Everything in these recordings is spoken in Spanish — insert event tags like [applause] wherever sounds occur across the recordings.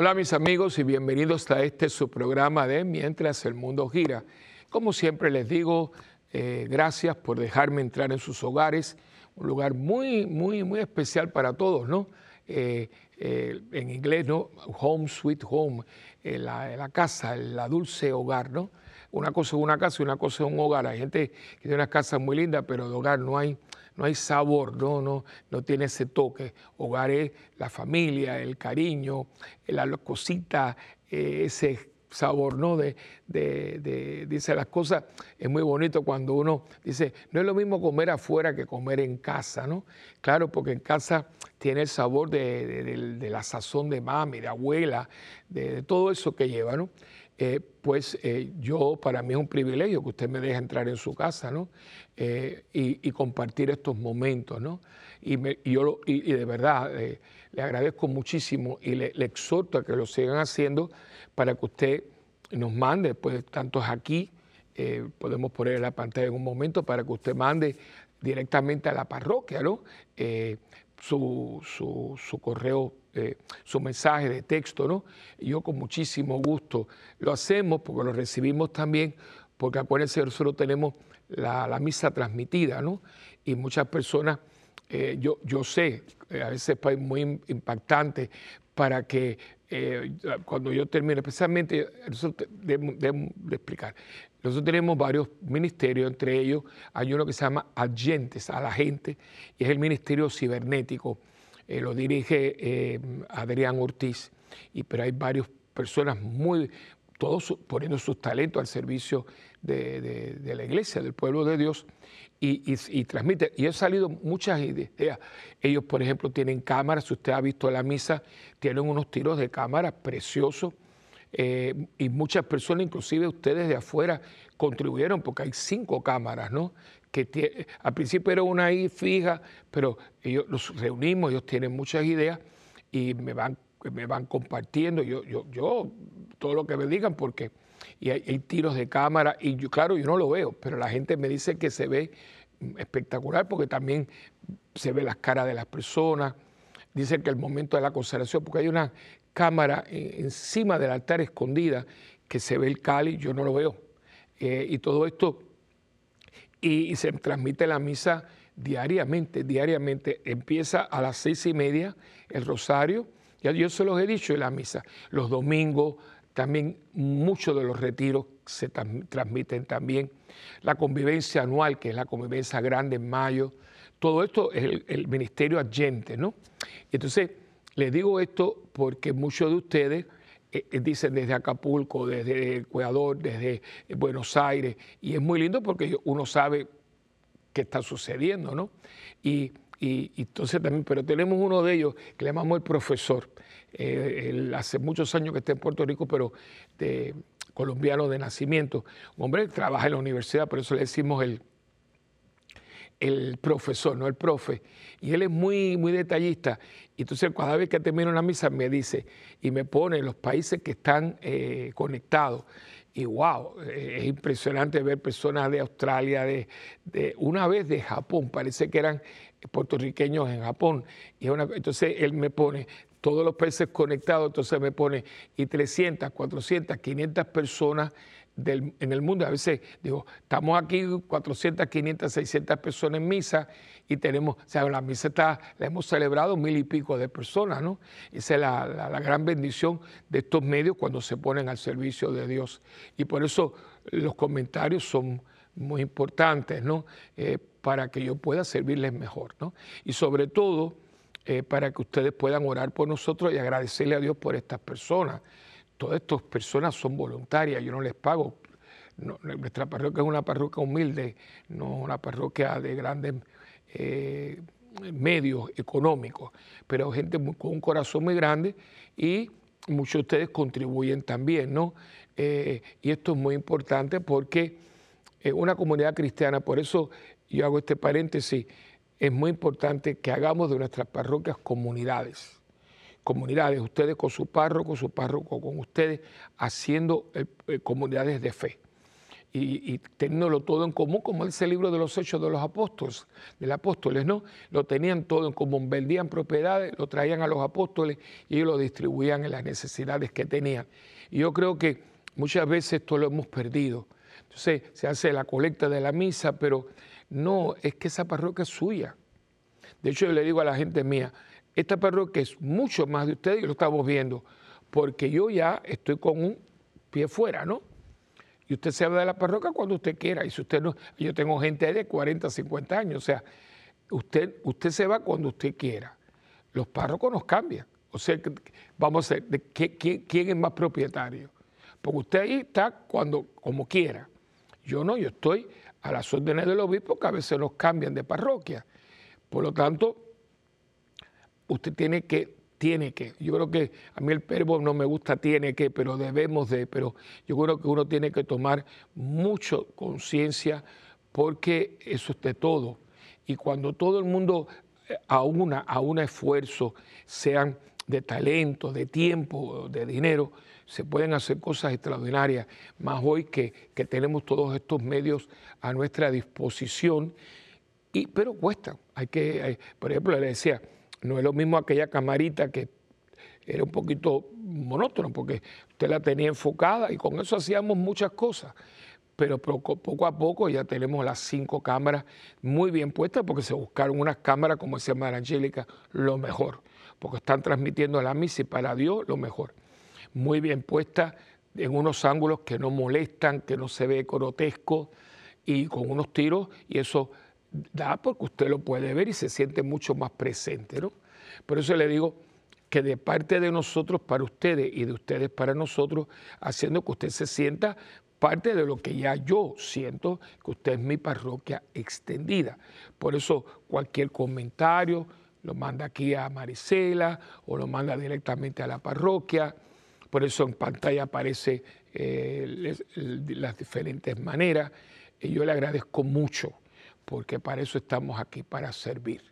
Hola mis amigos y bienvenidos a este su programa de Mientras el Mundo Gira. Como siempre les digo, eh, gracias por dejarme entrar en sus hogares, un lugar muy, muy, muy especial para todos, ¿no? Eh, eh, en inglés, ¿no? Home, sweet home, la, la, casa, la dulce hogar, ¿no? Una cosa es una casa y una cosa es un hogar. Hay gente que tiene unas casas muy lindas, pero de hogar no hay, no hay sabor, no, no, no tiene ese toque. Hogar es la familia, el cariño, la cosita, ese sabor, ¿no? De, de, dice las cosas, es muy bonito cuando uno dice, no es lo mismo comer afuera que comer en casa, ¿no? Claro, porque en casa tiene el sabor de, la sazón de mami, de abuela, de, todo eso que lleva, ¿no? Eh, pues eh, yo, para mí es un privilegio que usted me deje entrar en su casa, ¿no? Eh, y, compartir estos momentos, ¿no? Y, yo y, de verdad le agradezco muchísimo y le, exhorto a que lo sigan haciendo para que usted nos mande, pues tanto es aquí, podemos poner en la pantalla en un momento para que usted mande directamente a la parroquia, ¿no? Eh, su, correo, eh, su mensaje de texto, ¿no? yo con muchísimo gusto lo hacemos porque lo recibimos también, porque acuérdense, nosotros tenemos la, la misa transmitida, ¿no? Y muchas personas, yo, yo sé, a veces es muy impactante para que eh, cuando yo termine, especialmente, debemos de explicar, nosotros tenemos varios ministerios, entre ellos hay uno que se llama Agentes a la gente, y es el Ministerio Cibernético, eh, lo dirige eh, Adrián Ortiz, y, pero hay varias personas muy, todos poniendo sus talentos al servicio de, la iglesia, del pueblo de Dios, y, transmite. Y han salido muchas ideas. Ellos, por ejemplo, tienen cámaras, si usted ha visto la misa, tienen unos tiros de cámara preciosos. Eh, y muchas personas, inclusive ustedes de afuera, contribuyeron porque hay cinco cámaras, ¿no? Que al principio era una ahí fija, pero ellos los reunimos, ellos tienen muchas ideas y me van, me van compartiendo. Yo, yo, yo, todo lo que me digan, porque y hay, tiros de cámara y yo, claro, yo no lo veo, pero la gente me dice que se ve espectacular porque también se ve las caras de las personas, dicen que el momento de la consagración, porque hay una cámara encima del altar escondida que se ve el cáliz, yo no lo veo. Eh, y todo esto, y, se transmite la misa diariamente, diariamente. Empieza a las seis y media el rosario, ya yo se los he dicho la misa, los domingos, también muchos de los retiros se transmiten también. La convivencia anual, que es la convivencia grande en mayo. Todo esto es el, ministerio agente, ¿no? Entonces, les digo esto porque muchos de ustedes eh, eh, dicen desde Acapulco, desde Ecuador, desde Buenos Aires, y es muy lindo porque uno sabe qué está sucediendo, ¿no? Y, y, entonces también, pero tenemos uno de ellos que le llamamos el profesor. Eh, hace muchos años que está en Puerto Rico, pero colombiano de nacimiento. Un hombre que trabaja en la universidad, por eso le decimos el, el profesor, no el profe. Y él es muy, muy detallista. Entonces cada vez que termino una misa me dice y me pone los países que están eh, conectados. Y wow, es impresionante ver personas de Australia, de, una vez de Japón, parece que eran puertorriqueños en Japón. Y entonces él me pone todos los países conectados, entonces me pone y 300, 400, 500 personas en el mundo. A veces digo, estamos aquí 400, 500, 600 personas en misa y tenemos, o sea, la misa está, la hemos celebrado mil y pico de personas, ¿no? Esa es la, gran bendición de estos medios cuando se ponen al servicio de Dios. Y por eso los comentarios son muy importantes, ¿no? Eh, para que yo pueda servirles mejor, ¿no? Y sobre todo eh, para que ustedes puedan orar por nosotros y agradecerle a Dios por estas personas. Todas estas personas son voluntarias, yo no les pago. nuestra parroquia es una parroquia humilde, no una parroquia de grandes eh, medios económicos, pero gente con un corazón muy grande y muchos de ustedes contribuyen también, ¿no? y esto es muy importante porque una comunidad cristiana, por eso yo hago este paréntesis, es muy importante que hagamos de nuestras parroquias comunidades. Comunidades, ustedes con su párroco, su párroco con ustedes, haciendo eh, eh, comunidades de fe. y, teniéndolo todo en común, como dice el libro de los Hechos de los Apóstoles, de apóstoles, ¿no? Lo tenían todo en común, vendían propiedades, lo traían a los apóstoles y ellos lo distribuían en las necesidades que tenían. Y yo creo que muchas veces esto lo hemos perdido. Entonces se hace la colecta de la misa, pero no, es que esa parroquia es suya. De hecho, yo le digo a la gente mía, esta parroquia es mucho más de ustedes y lo estamos viendo, porque yo ya estoy con un pie fuera, ¿no? Y usted se va de la parroquia cuando usted quiera. Y si usted no, yo tengo gente de 40, 50 años, o sea, usted, usted se va cuando usted quiera. Los párrocos nos cambian. O sea, vamos a ver, ¿quién, es más propietario? Porque usted ahí está cuando, como quiera. Yo no, yo estoy a las órdenes del obispo que a veces nos cambian de parroquia. Por lo tanto, usted tiene que tiene que. Yo creo que a mí el verbo no me gusta tiene que, pero debemos de, pero yo creo que uno tiene que tomar mucho conciencia porque eso es de todo. Y cuando todo el mundo eh, aúna, un esfuerzo, sean de talento, de tiempo, de dinero, se pueden hacer cosas extraordinarias, más hoy que, que tenemos todos estos medios a nuestra disposición, y, pero cuesta. Hay que, eh, por ejemplo, le decía, no es lo mismo aquella camarita que era un poquito monótono porque usted la tenía enfocada y con eso hacíamos muchas cosas. Pero poco a poco ya tenemos las cinco cámaras muy bien puestas porque se buscaron unas cámaras, como decía María Angélica, lo mejor, porque están transmitiendo la misa y para Dios lo mejor. Muy bien puestas en unos ángulos que no molestan, que no se ve grotesco y con unos tiros y eso da porque usted lo puede ver y se siente mucho más presente, ¿no? Por eso le digo que de parte de nosotros para ustedes y de ustedes para nosotros, haciendo que usted se sienta parte de lo que ya yo siento, que usted es mi parroquia extendida. Por eso cualquier comentario lo manda aquí a Marisela o lo manda directamente a la parroquia. Por eso en pantalla aparece eh, las diferentes maneras. Y yo le agradezco mucho porque para eso estamos aquí, para servir.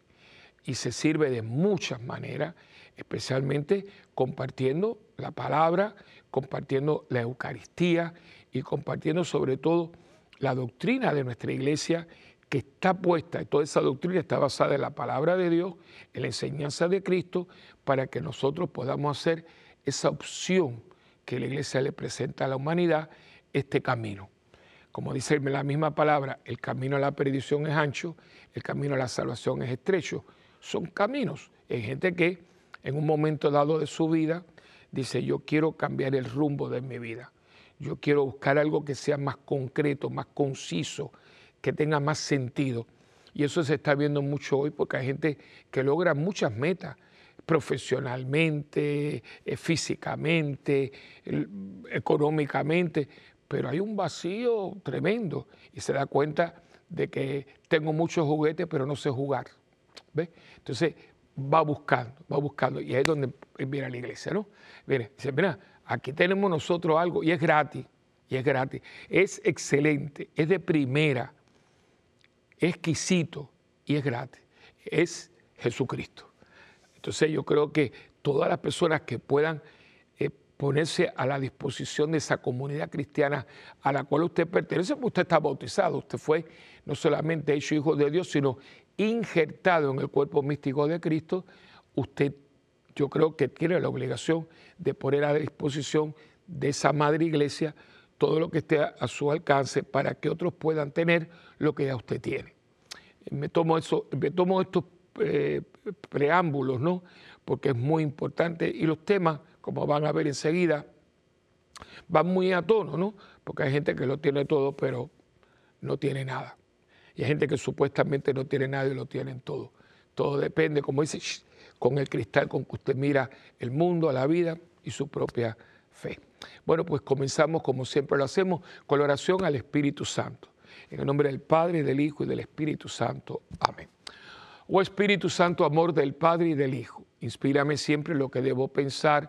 Y se sirve de muchas maneras, especialmente compartiendo la palabra, compartiendo la Eucaristía y compartiendo sobre todo la doctrina de nuestra iglesia que está puesta, toda esa doctrina está basada en la palabra de Dios, en la enseñanza de Cristo, para que nosotros podamos hacer esa opción que la iglesia le presenta a la humanidad, este camino como dice la misma palabra, el camino a la perdición es ancho, el camino a la salvación es estrecho. Son caminos. Hay gente que en un momento dado de su vida dice, yo quiero cambiar el rumbo de mi vida. Yo quiero buscar algo que sea más concreto, más conciso, que tenga más sentido. Y eso se está viendo mucho hoy porque hay gente que logra muchas metas profesionalmente, eh, físicamente, económicamente, pero hay un vacío tremendo y se da cuenta de que tengo muchos juguetes, pero no sé jugar. ¿Ve? Entonces va buscando, va buscando, y ahí es donde viene la iglesia, ¿no? Viene, dice, mira, aquí tenemos nosotros algo, y es gratis, y es gratis, es excelente, es de primera, es exquisito, y es gratis, es Jesucristo. Entonces yo creo que todas las personas que puedan ponerse a la disposición de esa comunidad cristiana a la cual usted pertenece, porque usted está bautizado, usted fue no solamente hecho hijo de Dios, sino injertado en el cuerpo místico de Cristo, usted yo creo que tiene la obligación de poner a disposición de esa madre iglesia todo lo que esté a su alcance para que otros puedan tener lo que ya usted tiene. Me tomo, eso, me tomo estos eh, preámbulos, ¿no? Porque es muy importante y los temas como van a ver enseguida, van muy a tono, ¿no? Porque hay gente que lo tiene todo, pero no tiene nada. Y hay gente que supuestamente no tiene nada y lo tienen todo. Todo depende, como dice, con el cristal con que usted mira el mundo, la vida y su propia fe. Bueno, pues comenzamos como siempre lo hacemos con la oración al Espíritu Santo. En el nombre del Padre, del Hijo y del Espíritu Santo. Amén. Oh Espíritu Santo, amor del Padre y del Hijo, inspírame siempre lo que debo pensar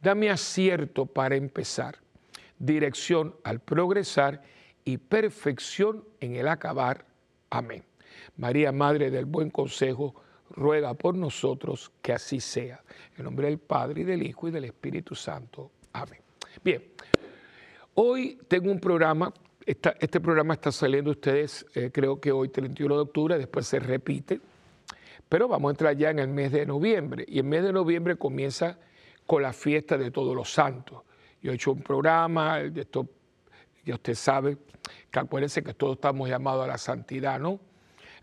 Dame acierto para empezar, dirección al progresar y perfección en el acabar. Amén. María, Madre del Buen Consejo, ruega por nosotros que así sea. En nombre del Padre y del Hijo y del Espíritu Santo. Amén. Bien, hoy tengo un programa, este programa está saliendo ustedes, eh, creo que hoy 31 de octubre, después se repite, pero vamos a entrar ya en el mes de noviembre y el mes de noviembre comienza con la fiesta de todos los santos. Yo he hecho un programa, esto ya usted sabe, que acuérdense que todos estamos llamados a la santidad, ¿no?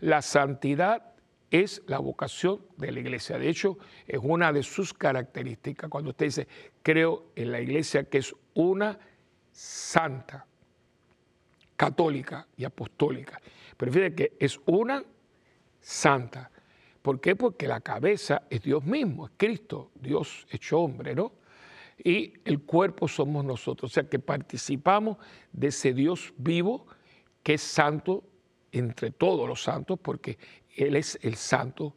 La santidad es la vocación de la iglesia. De hecho, es una de sus características. Cuando usted dice, creo en la iglesia que es una santa, católica y apostólica. Pero fíjate que es una santa. ¿Por qué? Porque la cabeza es Dios mismo, es Cristo, Dios hecho hombre, ¿no? Y el cuerpo somos nosotros. O sea que participamos de ese Dios vivo que es santo entre todos los santos, porque Él es el santo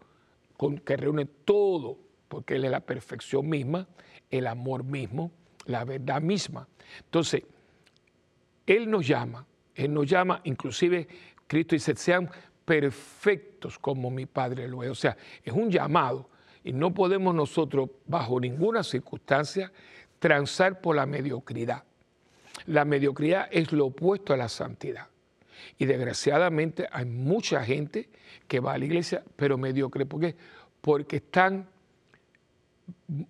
que reúne todo, porque Él es la perfección misma, el amor mismo, la verdad misma. Entonces, Él nos llama, Él nos llama, inclusive Cristo dice, sean perfectos como mi Padre lo es. O sea, es un llamado y no podemos nosotros, bajo ninguna circunstancia, transar por la mediocridad. La mediocridad es lo opuesto a la santidad. Y desgraciadamente hay mucha gente que va a la iglesia, pero mediocre. ¿Por qué? Porque están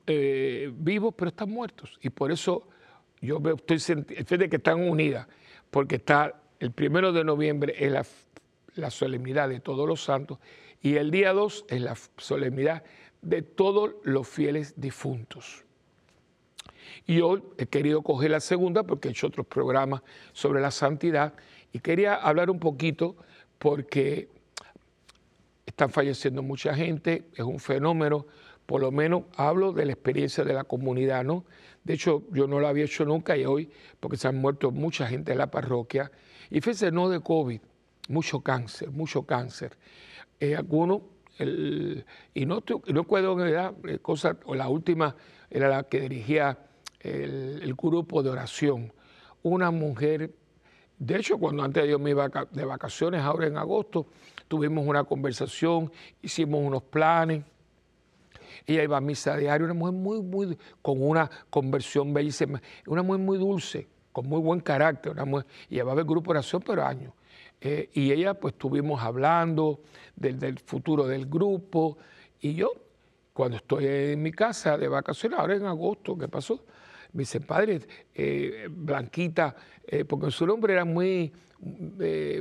eh, vivos, pero están muertos. Y por eso yo estoy de que están unidas, porque está el primero de noviembre es la, la solemnidad de todos los santos y el día 2 es la solemnidad de todos los fieles difuntos. Y hoy he querido coger la segunda porque he hecho otros programas sobre la santidad y quería hablar un poquito porque están falleciendo mucha gente, es un fenómeno, por lo menos hablo de la experiencia de la comunidad, ¿no? De hecho, yo no lo había hecho nunca y hoy, porque se han muerto mucha gente en la parroquia, y fíjense, no de COVID, mucho cáncer, mucho cáncer. Eh, algunos, y no, no puedo eh, cosa, o la última era la que dirigía el, el grupo de oración, una mujer de hecho, cuando antes yo me iba de vacaciones, ahora en agosto, tuvimos una conversación, hicimos unos planes. Ella iba a misa diaria, una mujer muy, muy, con una conversión bellísima, una mujer muy dulce, con muy buen carácter, una mujer, llevaba el grupo de oración por años. Eh, y ella, pues, estuvimos hablando del, futuro del grupo, y yo, cuando estoy en mi casa de vacaciones, ahora en agosto, ¿qué pasó? me dice, padre, eh, Blanquita, eh, porque su nombre era muy,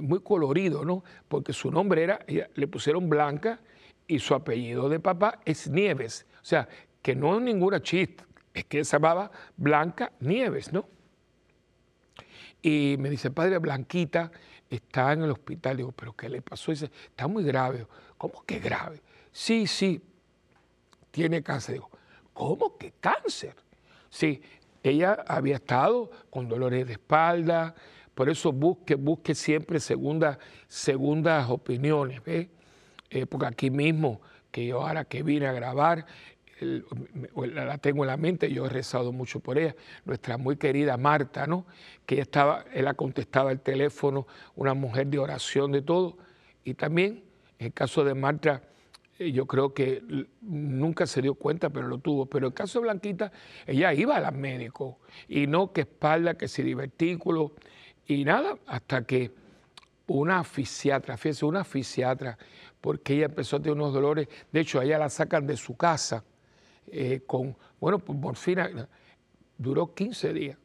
muy colorido, ¿no? Porque su nombre era, le pusieron Blanca y su apellido de papá es Nieves. O sea, que no es ninguna chiste, es que se llamaba Blanca Nieves, ¿no? Y me dice, padre, Blanquita está en el hospital. Digo, ¿pero qué le pasó? Dice, está muy grave. ¿Cómo que grave? Sí, sí, tiene cáncer. Digo, ¿cómo que cáncer? Sí, ella había estado con dolores de espalda, por eso busque, busque siempre segundas, segundas opiniones, ¿ves? Eh, porque aquí mismo, que yo ahora que vine a grabar, la tengo en la mente, yo he rezado mucho por ella, nuestra muy querida Marta, ¿no? Que estaba, ella contestaba el teléfono, una mujer de oración, de todo, y también en el caso de Marta, yo creo que nunca se dio cuenta, pero lo tuvo. Pero el caso de Blanquita, ella iba al médico y no que espalda, que si divertículo y nada, hasta que una fisiatra, fíjese, una fisiatra, porque ella empezó a tener unos dolores, de hecho, a ella la sacan de su casa eh, con, bueno, pues morfina, duró 15 días.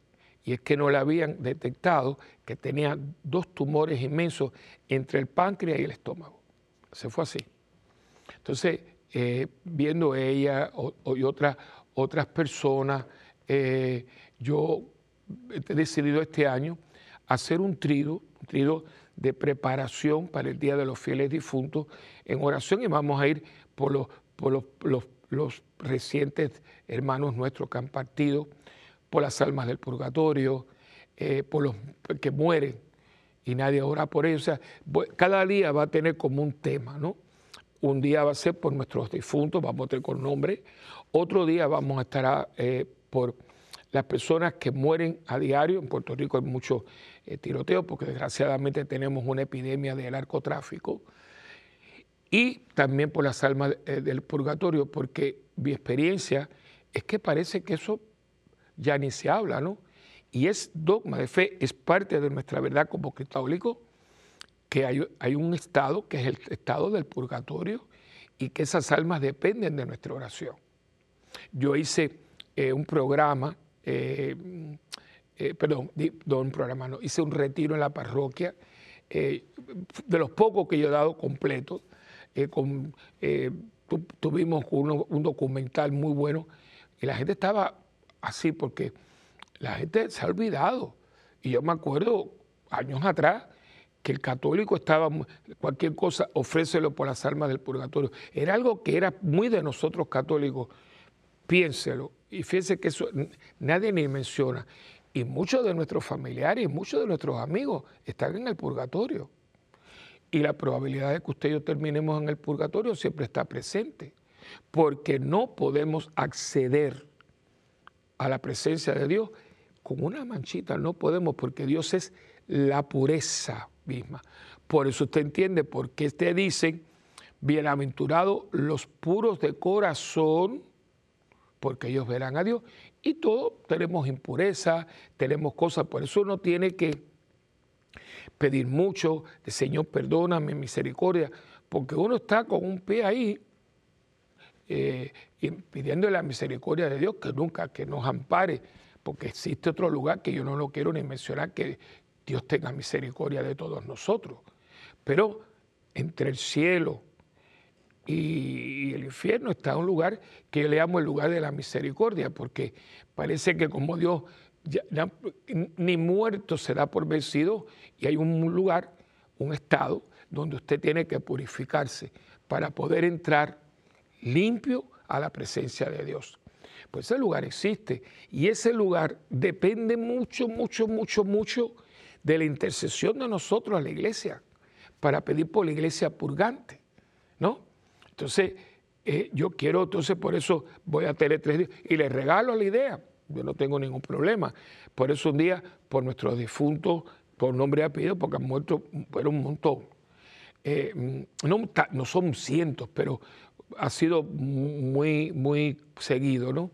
Y es que no le habían detectado que tenía dos tumores inmensos entre el páncreas y el estómago. Se fue así. Entonces, eh, viendo ella y otras, otras personas, eh, yo he decidido este año hacer un trido, un trido de preparación para el Día de los Fieles Difuntos en oración y vamos a ir por los, por los, recientes hermanos nuestros que han partido, por las almas del purgatorio, eh, por los que mueren y nadie ora por ellos. Cada día va a tener como un tema, ¿no? Un día va a ser por nuestros difuntos, vamos a tener con nombre. Otro día vamos a estar eh, por las personas que mueren a diario. En Puerto Rico hay mucho eh, tiroteo porque desgraciadamente tenemos una epidemia de narcotráfico. Y también por las almas eh, del purgatorio, porque mi experiencia es que parece que eso ya ni se habla, ¿no? Y es dogma de fe, es parte de nuestra verdad como católico, que hay, hay un estado que es el estado del purgatorio y que esas almas dependen de nuestra oración. Yo hice eh, un programa, eh, eh, perdón, un programa, no, hice un retiro en la parroquia, de los pocos que yo he dado completo, con, tuvimos un documental muy bueno y la gente estaba así porque la gente se ha olvidado. Y yo me acuerdo años atrás que el católico estaba, cualquier cosa, ofrécelo por las almas del purgatorio. Era algo que era muy de nosotros católicos. Piénselo. Y fíjense que eso nadie ni menciona. Y muchos de nuestros familiares, muchos de nuestros amigos están en el purgatorio. Y la probabilidad de que usted y yo terminemos en el purgatorio siempre está presente. Porque no podemos acceder a la presencia de Dios con una manchita. No podemos porque Dios es la pureza misma. Por eso usted entiende por qué te dicen, bienaventurados los puros de corazón, porque ellos verán a Dios. Y todos tenemos impureza, tenemos cosas, por eso uno tiene que pedir mucho, de Señor, perdóname, misericordia, porque uno está con un pie ahí eh, pidiendo la misericordia de Dios que nunca, que nos ampare, porque existe otro lugar que yo no lo quiero ni mencionar, que Dios tenga misericordia de todos nosotros. Pero entre el cielo y el infierno está un lugar que yo le llamo el lugar de la misericordia, porque parece que como Dios ni muerto se da por vencido y hay un lugar, un estado, donde usted tiene que purificarse para poder entrar limpio a la presencia de Dios. Pues ese lugar existe y ese lugar depende mucho, mucho, mucho, mucho de la intercesión de nosotros a la iglesia para pedir por la iglesia purgante, ¿no? Entonces, eh, yo quiero, entonces por eso voy a tener tres días y les regalo la idea, yo no tengo ningún problema. Por eso un día, por nuestros difuntos, por nombre y apellido, porque han muerto, fueron un montón. Eh, no, no son cientos, pero ha sido muy, muy seguido, ¿no?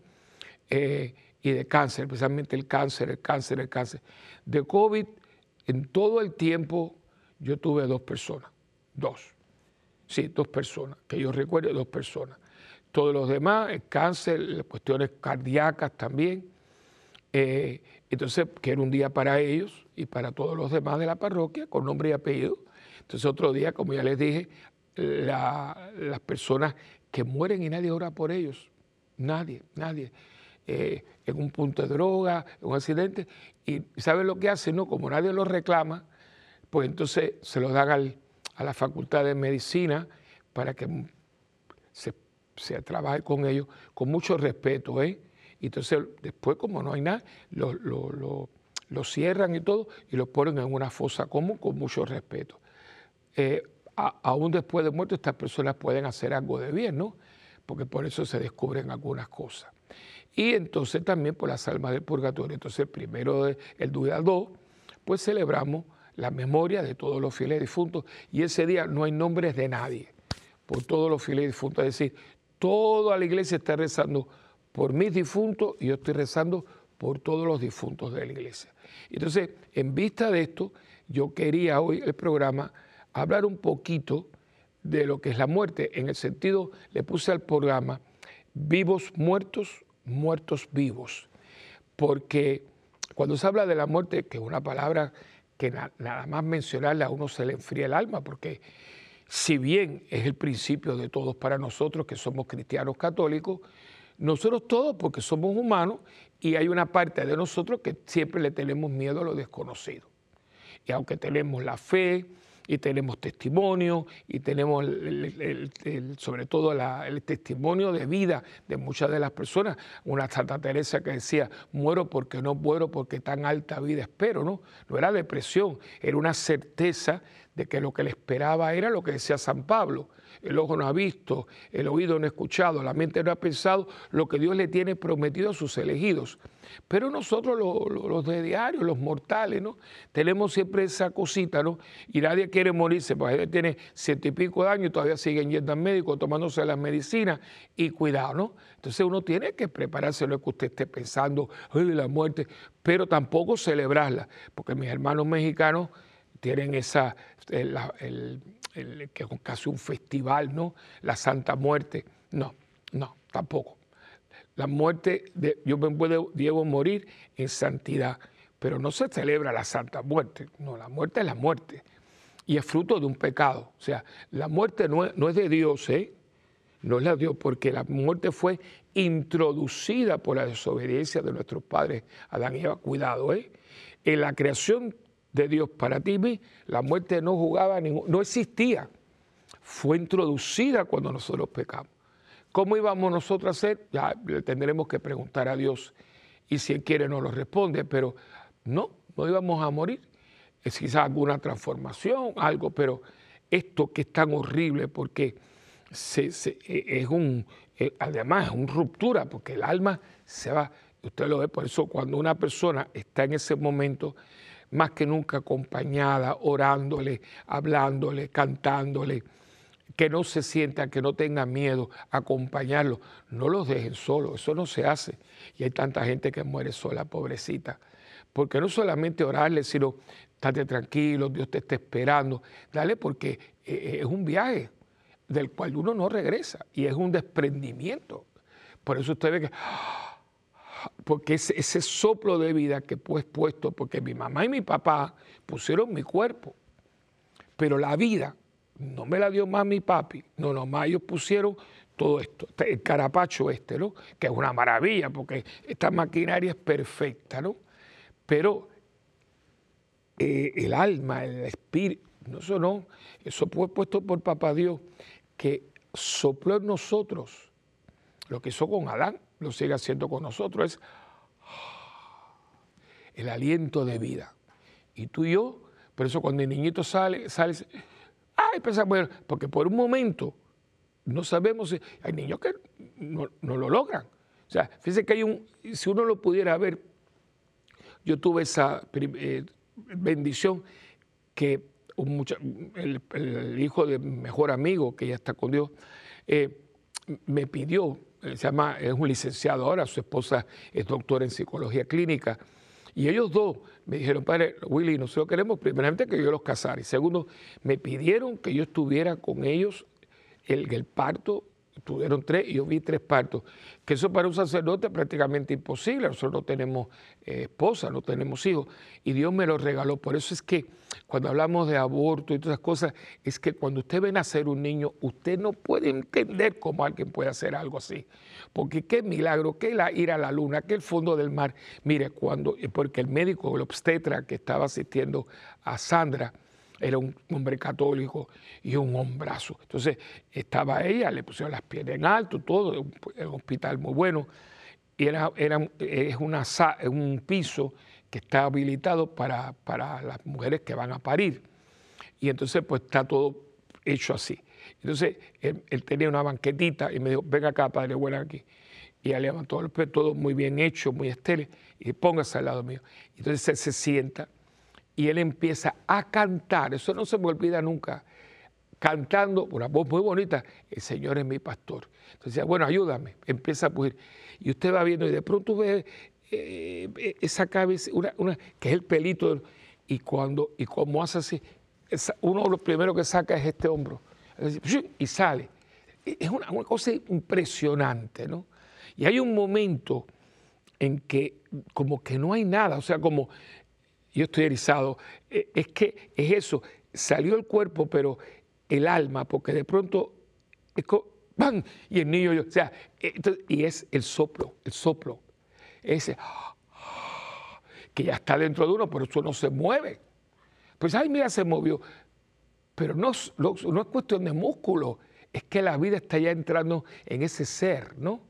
Eh, y de cáncer, especialmente el cáncer, el cáncer, el cáncer. De COVID, en todo el tiempo, yo tuve dos personas, dos. Sí, dos personas, que yo recuerdo, dos personas. Todos los demás, el cáncer, cuestiones cardíacas también. Eh, entonces, que era un día para ellos y para todos los demás de la parroquia, con nombre y apellido. Entonces, otro día, como ya les dije, las personas que mueren y nadie ora por ellos. Nadie, nadie. Eh, en un punto de droga, en un accidente. Y ¿saben lo que hacen? No? Como nadie lo reclama, pues entonces se lo dan a la Facultad de Medicina para que se, trabaje con ellos con mucho respeto. ¿eh? Y entonces después, como no hay nada, lo, lo, cierran y todo y lo ponen en una fosa común con mucho respeto. Eh, aún después de muerto estas personas pueden hacer algo de bien, ¿no? Porque por eso se descubren algunas cosas. Y entonces también por las almas del purgatorio. Entonces primero, el día 2, pues celebramos la memoria de todos los fieles difuntos y ese día no hay nombres de nadie, por todos los fieles difuntos. Es decir, toda la iglesia está rezando por mis difuntos y yo estoy rezando por todos los difuntos de la iglesia. Entonces, en vista de esto, yo quería hoy el programa hablar un poquito de lo que es la muerte. En el sentido, le puse al programa vivos muertos, muertos vivos. Porque cuando se habla de la muerte, que es una palabra que nada más mencionarla a uno se le enfría el alma, porque si bien es el principio de todos para nosotros que somos cristianos católicos, nosotros todos porque somos humanos y hay una parte de nosotros que siempre le tenemos miedo a lo desconocido. Y aunque tenemos la fe, y tenemos testimonio y tenemos sobre todo el testimonio de vida de muchas de las personas. Una Santa Teresa que decía, muero porque no muero porque tan alta vida espero, ¿no? No era depresión, era una certeza de que lo que le esperaba era lo que decía San Pablo. El ojo no ha visto, el oído no ha escuchado, la mente no ha pensado lo que Dios le tiene prometido a sus elegidos. Pero nosotros los de diario, los mortales, ¿no? Tenemos siempre esa cosita, ¿no? Y nadie quiere morirse, porque tiene ciento y pico de años y todavía siguen yendo al médico, tomándose las medicinas y cuidado, ¿no? Entonces uno tiene que prepararse, es que usted esté pensando, de la muerte, pero tampoco celebrarla, porque mis hermanos mexicanos tienen esa, el, que es casi un festival, ¿no? La Santa Muerte. No, no, tampoco. La muerte, de, yo me puedo, debo morir en santidad, pero no se celebra la Santa Muerte. No, la muerte es la muerte y es fruto de un pecado. O sea, la muerte no es, no es de Dios, ¿eh? No es la de Dios, porque la muerte fue introducida por la desobediencia de nuestros padres Adán y Eva. Cuidado, ¿eh? En la creación de Dios para ti, la muerte no jugaba, no existía. Fue introducida cuando nosotros pecamos. ¿Cómo íbamos nosotros a hacer? Ya le tendremos que preguntar a Dios y si Él quiere nos lo responde, pero no, no íbamos a morir. Es quizás alguna transformación, algo, pero esto que es tan horrible porque e, es un, e, además es una ruptura, porque el alma se va. Usted lo ve, por eso cuando una persona está en ese momento, más que nunca acompañada, orándole, hablándole, cantándole, que no se sientan, que no tengan miedo, acompañarlo. No los dejen solos, eso no se hace. Y hay tanta gente que muere sola, pobrecita. Porque no solamente orarle, sino estate tranquilo, Dios te está esperando. Dale, porque eh, es un viaje del cual uno no regresa y es un desprendimiento. Por eso usted ve que porque ese, soplo de vida que pues puesto, porque mi mamá y mi papá pusieron mi cuerpo, pero la vida no me la dio más mi papi, no, nomás ellos pusieron todo esto, este, el carapacho este, ¿no? Que es una maravilla, porque esta maquinaria es perfecta, ¿no? Pero eh, el alma, el espíritu, no, eso no, eso fue puesto por papá Dios, que sopló en nosotros lo que hizo con Adán lo sigue haciendo con nosotros, es el aliento de vida. Y tú y yo, por eso cuando el niñito sale, sale, ay, pensamos, porque por un momento no sabemos si hay niños que no, lo logran. O sea, fíjense que hay un, si uno lo pudiera ver, yo tuve esa eh, bendición que el, hijo de mejor amigo, que ya está con Dios, eh, me pidió se llama, es un licenciado ahora, su esposa es doctora en psicología clínica. Y ellos dos me dijeron, padre Willy, nosotros queremos primeramente que yo los casara y segundo, me pidieron que yo estuviera con ellos el, el parto tuvieron tres y yo vi tres partos, que eso para un sacerdote es prácticamente imposible, nosotros no tenemos eh, esposa, no tenemos hijos, y Dios me lo regaló. Por eso es que cuando hablamos de aborto y todas esas cosas, es que cuando usted ve nacer un niño, usted no puede entender cómo alguien puede hacer algo así, porque qué milagro, qué la, ir a la luna, qué el fondo del mar. Mire, cuando, porque el médico, el obstetra que estaba asistiendo a Sandra, era un hombre católico y un hombrazo. Entonces estaba ella, le pusieron las piernas en alto, todo, un, hospital muy bueno, y era, es una, un piso que está habilitado para, para las mujeres que van a parir. Y entonces pues está todo hecho así. Entonces él, tenía una banquetita y me dijo, venga acá, padre, bueno aquí. Y él levantó el pie, todo muy bien hecho, muy estéril, y póngase al lado mío. Entonces él se sienta y él empieza a cantar, eso no se me olvida nunca, cantando, una voz muy bonita, el Señor es mi pastor. Entonces, bueno, ayúdame, empieza a pudir. Y usted va viendo y de pronto ve eh, esa cabeza, una, que es el pelito, y cuando, y como hace así, uno de los primeros que saca es este hombro, y sale. Es una, una cosa impresionante, ¿no? Y hay un momento en que como que no hay nada, o sea, como yo estoy erizado, e, es que es eso, salió el cuerpo, pero el alma, porque de pronto, ¡bam! Y el niño, o sea, y es el soplo, el soplo, ese, [gasps] que ya está dentro de uno, pero eso no se mueve. Pues, ay, mira, se movió. Pero no, no, no es cuestión de músculo, es que la vida está ya entrando en ese ser, ¿no?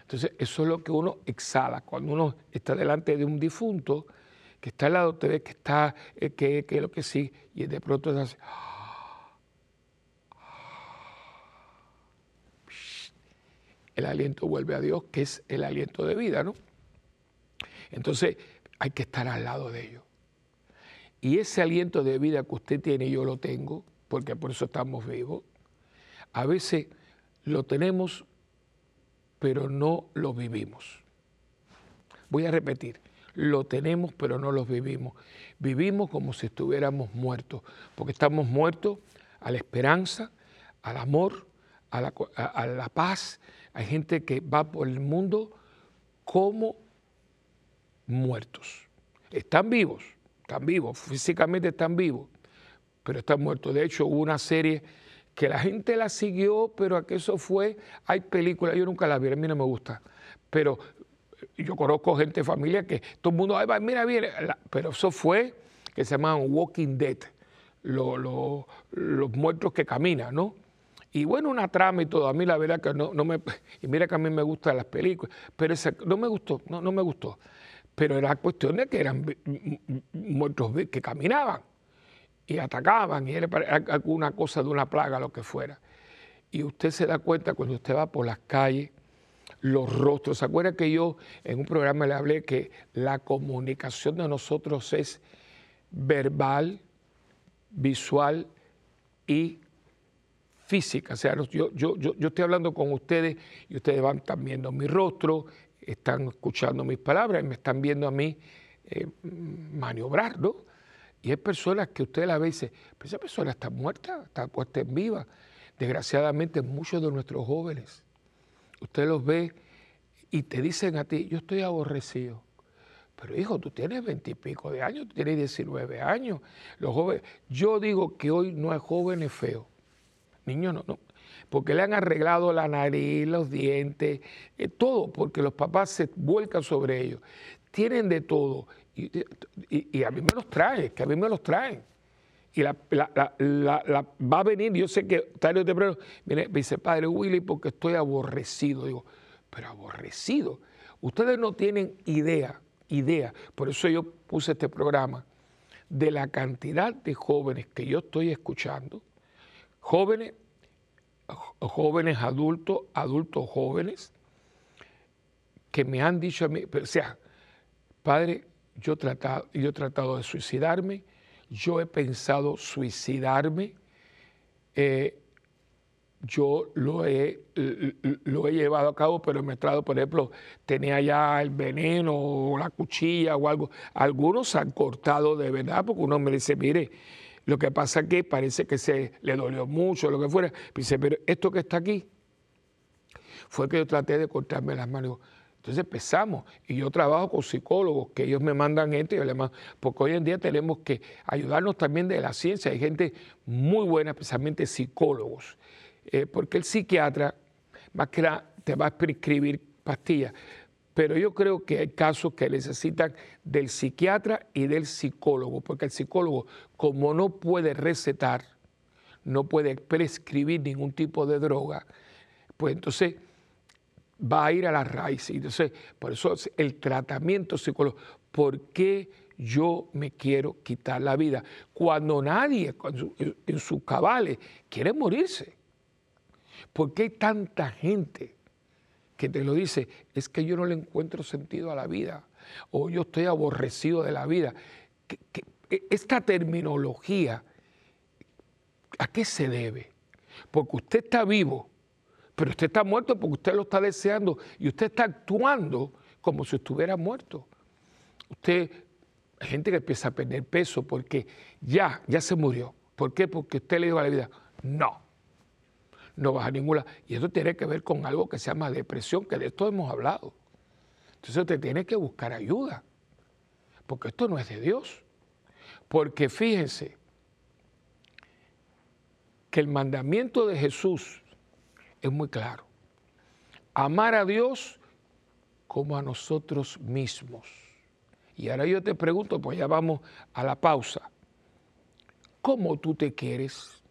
Entonces, eso es lo que uno exhala. Cuando uno está delante de un difunto, que está al lado, te que está, eh, que, que lo que sí, y de pronto es así. El aliento vuelve a Dios, que es el aliento de vida, ¿no? Entonces, hay que estar al lado de ellos. Y ese aliento de vida que usted tiene, yo lo tengo, porque por eso estamos vivos, a veces lo tenemos, pero no lo vivimos. Voy a repetir, lo tenemos, pero no lo vivimos. Vivimos como si estuviéramos muertos, porque estamos muertos a la esperanza, al amor, a la, paz. Hay gente que va por el mundo como muertos. Están vivos, están vivos, físicamente están vivos, pero están muertos. De hecho, hubo una serie que la gente la siguió, pero a que eso fue, hay películas, yo nunca la vi, a mí no me gusta, pero yo conozco gente de familia que todo el mundo, va, mira, viene, pero eso fue que se llaman Walking Dead, los muertos que caminan, ¿no? Y bueno, una trama y todo, a mí la verdad que no, no me, y mira que a mí me gustan las películas, pero esa, no me gustó, no, no me gustó, pero era cuestión de que eran muertos que caminaban y atacaban, y era alguna cosa de una plaga, lo que fuera. Y usted se da cuenta cuando usted va por las calles, los rostros. ¿Se acuerda que yo en un programa le hablé que la comunicación de nosotros es verbal, visual y física? O sea, yo, yo, yo, estoy hablando con ustedes y ustedes van están viendo mi rostro, están escuchando mis palabras y me están viendo a mí eh, maniobrar, ¿no? Y hay personas que usted la ve y dice, pero esa persona está muerta, está puesta en viva. Desgraciadamente muchos de nuestros jóvenes, usted los ve y te dicen a ti, yo estoy aborrecido. Pero hijo, tú tienes veintipico de años, tú tienes 19 años. Los jóvenes, yo digo que hoy no hay jóvenes feos. Niños no, no. Porque le han arreglado la nariz, los dientes, eh, todo, porque los papás se vuelcan sobre ellos. Tienen de todo y, a mí me los trae, que a mí me los traen. Y la, va a venir, yo sé que tarde o temprano, me dice, padre Willy, porque estoy aborrecido. Digo, pero aborrecido. Ustedes no tienen idea, idea, por eso yo puse este programa, de la cantidad de jóvenes que yo estoy escuchando, jóvenes, jóvenes adultos, adultos jóvenes, que me han dicho a mí, o sea, padre, yo he tratado, yo he tratado de suicidarme, yo he pensado suicidarme, eh, yo lo he, lo he llevado a cabo, pero he tratado, por ejemplo, tenía ya el veneno o la cuchilla o algo. Algunos se han cortado de verdad, porque uno me dice, mire, lo que pasa es que parece que se le dolió mucho, lo que fuera. Dice, pero esto que está aquí fue que yo traté de cortarme las manos. Entonces empezamos, y yo trabajo con psicólogos, que ellos me mandan gente, yo porque hoy en día tenemos que ayudarnos también de la ciencia. Hay gente muy buena, especialmente psicólogos, eh, porque el psiquiatra, más que nada, te va a prescribir pastillas. Pero yo creo que hay casos que necesitan del psiquiatra y del psicólogo, porque el psicólogo, como no puede recetar, no puede prescribir ningún tipo de droga, pues entonces va a ir a la raíz. Entonces, por eso el tratamiento psicológico, ¿por qué yo me quiero quitar la vida? Cuando nadie en sus cabales quiere morirse. ¿Por qué hay tanta gente que te lo dice? Es que yo no le encuentro sentido a la vida o yo estoy aborrecido de la vida. Esta terminología, ¿a qué se debe? Porque usted está vivo pero usted está muerto porque usted lo está deseando y usted está actuando como si estuviera muerto. Usted, hay gente que empieza a perder peso porque ya, ya se murió. ¿Por qué? Porque usted le dijo a la vida, no, no vas a ninguna. Y eso tiene que ver con algo que se llama depresión, que de esto hemos hablado. Entonces usted tiene que buscar ayuda, porque esto no es de Dios. Porque fíjense que el mandamiento de Jesús es muy claro. Amar a Dios como a nosotros mismos. Y ahora yo te pregunto, pues ya vamos a la pausa. ¿Cómo tú te quieres?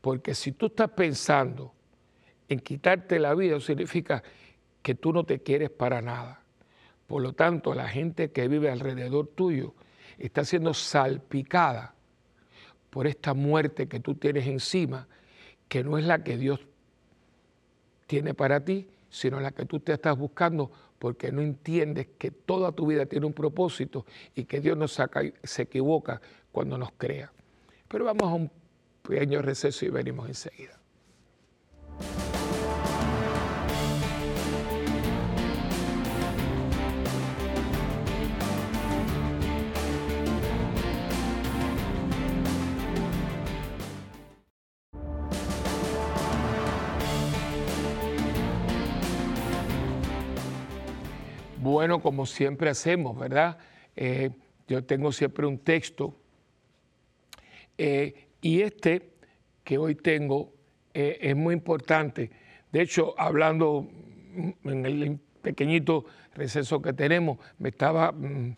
Porque si tú estás pensando en quitarte la vida, significa que tú no te quieres para nada. Por lo tanto, la gente que vive alrededor tuyo está siendo salpicada por esta muerte que tú tienes encima, que no es la que Dios tiene para ti, sino la que tú te estás buscando porque no entiendes que toda tu vida tiene un propósito y que Dios no se equivoca cuando nos crea. Pero vamos a un pequeño receso y venimos enseguida. Bueno, como siempre hacemos, ¿verdad? Eh, yo tengo siempre un texto eh, y este que hoy tengo eh, es muy importante. De hecho, hablando en el pequeñito receso que tenemos, me estaba mm,